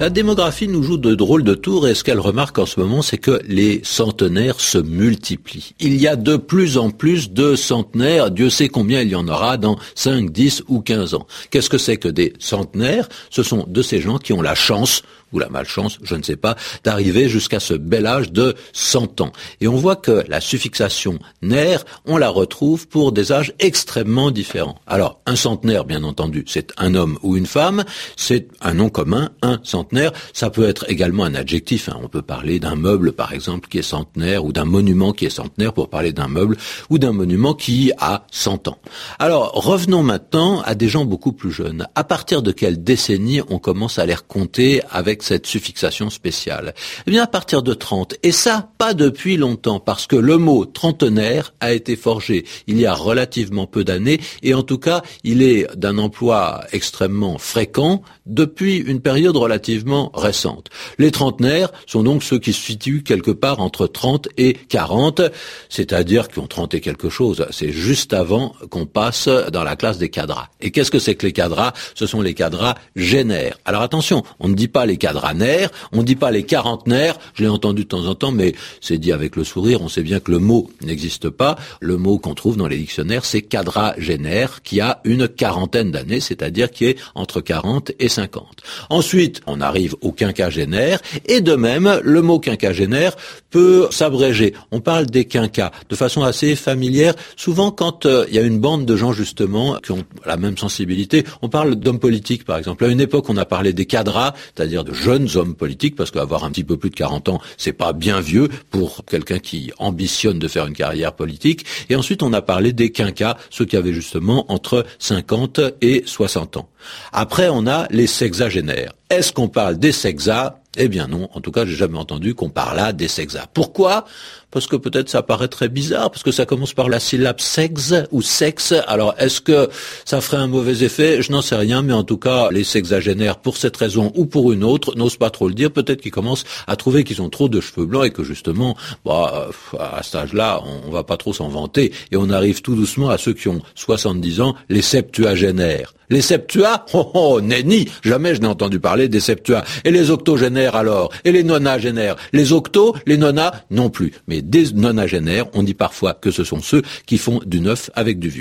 La démographie nous joue de drôles de tours et ce qu'elle remarque en ce moment, c'est que les centenaires se multiplient. Il y a de plus en plus de centenaires, Dieu sait combien il y en aura dans 5, 10 ou 15 ans. Qu'est-ce que c'est que des centenaires? Ce sont de ces gens qui ont la chance ou la malchance, je ne sais pas, d'arriver jusqu'à ce bel âge de 100 ans. Et on voit que la suffixation naire, on la retrouve pour des âges extrêmement différents. Alors, un centenaire, bien entendu, c'est un homme ou une femme, c'est un nom commun, un centenaire, ça peut être également un adjectif, hein. on peut parler d'un meuble, par exemple, qui est centenaire, ou d'un monument qui est centenaire, pour parler d'un meuble, ou d'un monument qui a 100 ans. Alors, revenons maintenant à des gens beaucoup plus jeunes. À partir de quelle décennie on commence à les compter avec cette suffixation spéciale? Eh bien, à partir de 30. Et ça, pas depuis longtemps, parce que le mot trentenaire a été forgé il y a relativement peu d'années, et en tout cas, il est d'un emploi extrêmement fréquent depuis une période relativement. Les trentenaires sont donc ceux qui se situent quelque part entre 30 et 40, c'est-à-dire qui ont 30 et quelque chose. C'est juste avant qu'on passe dans la classe des cadras. Et qu'est-ce que c'est que les cadras? Ce sont les cadras génères. Alors attention, on ne dit pas les cadranaires, on dit pas les quarantenaires, je l'ai entendu de temps en temps, mais c'est dit avec le sourire, on sait bien que le mot n'existe pas. Le mot qu'on trouve dans les dictionnaires, c'est quadragénaire, qui a une quarantaine d'années, c'est-à-dire qui est entre 40 et 50. Ensuite, on arrive au quinquagénaire, et de même, le mot quinquagénaire peut s'abréger. On parle des quinquas de façon assez familière. Souvent, quand euh, il y a une bande de gens, justement, qui ont la même sensibilité, on parle d'hommes politiques, par exemple. À une époque, on a parlé des cadras, c'est-à-dire de jeunes hommes politiques, parce qu'avoir un petit peu plus de 40 ans, c'est pas bien vieux pour quelqu'un qui ambitionne de faire une carrière politique. Et ensuite, on a parlé des quinquas, ceux qui avaient justement entre 50 et 60 ans. Après, on a les sexagénaires. Est-ce qu'on parle des sexas? Eh bien non, en tout cas, j'ai jamais entendu qu'on parlât des sexas. Pourquoi? Parce que peut-être ça paraît très bizarre, parce que ça commence par la syllabe sexe ou sexe. Alors, est-ce que ça ferait un mauvais effet? Je n'en sais rien, mais en tout cas, les sexagénaires, pour cette raison ou pour une autre, n'osent pas trop le dire. Peut-être qu'ils commencent à trouver qu'ils ont trop de cheveux blancs et que justement, bah, à cet âge-là, on, va pas trop s'en vanter. Et on arrive tout doucement à ceux qui ont 70 ans, les septuagénaires. Les septuas, oh, oh, nenni, jamais je n'ai entendu parler des septuas. Et les octogénaires alors? Et les nonagénaires? Les octos, les nonas, non plus. Mais des nonagénaires, on dit parfois que ce sont ceux qui font du neuf avec du vieux.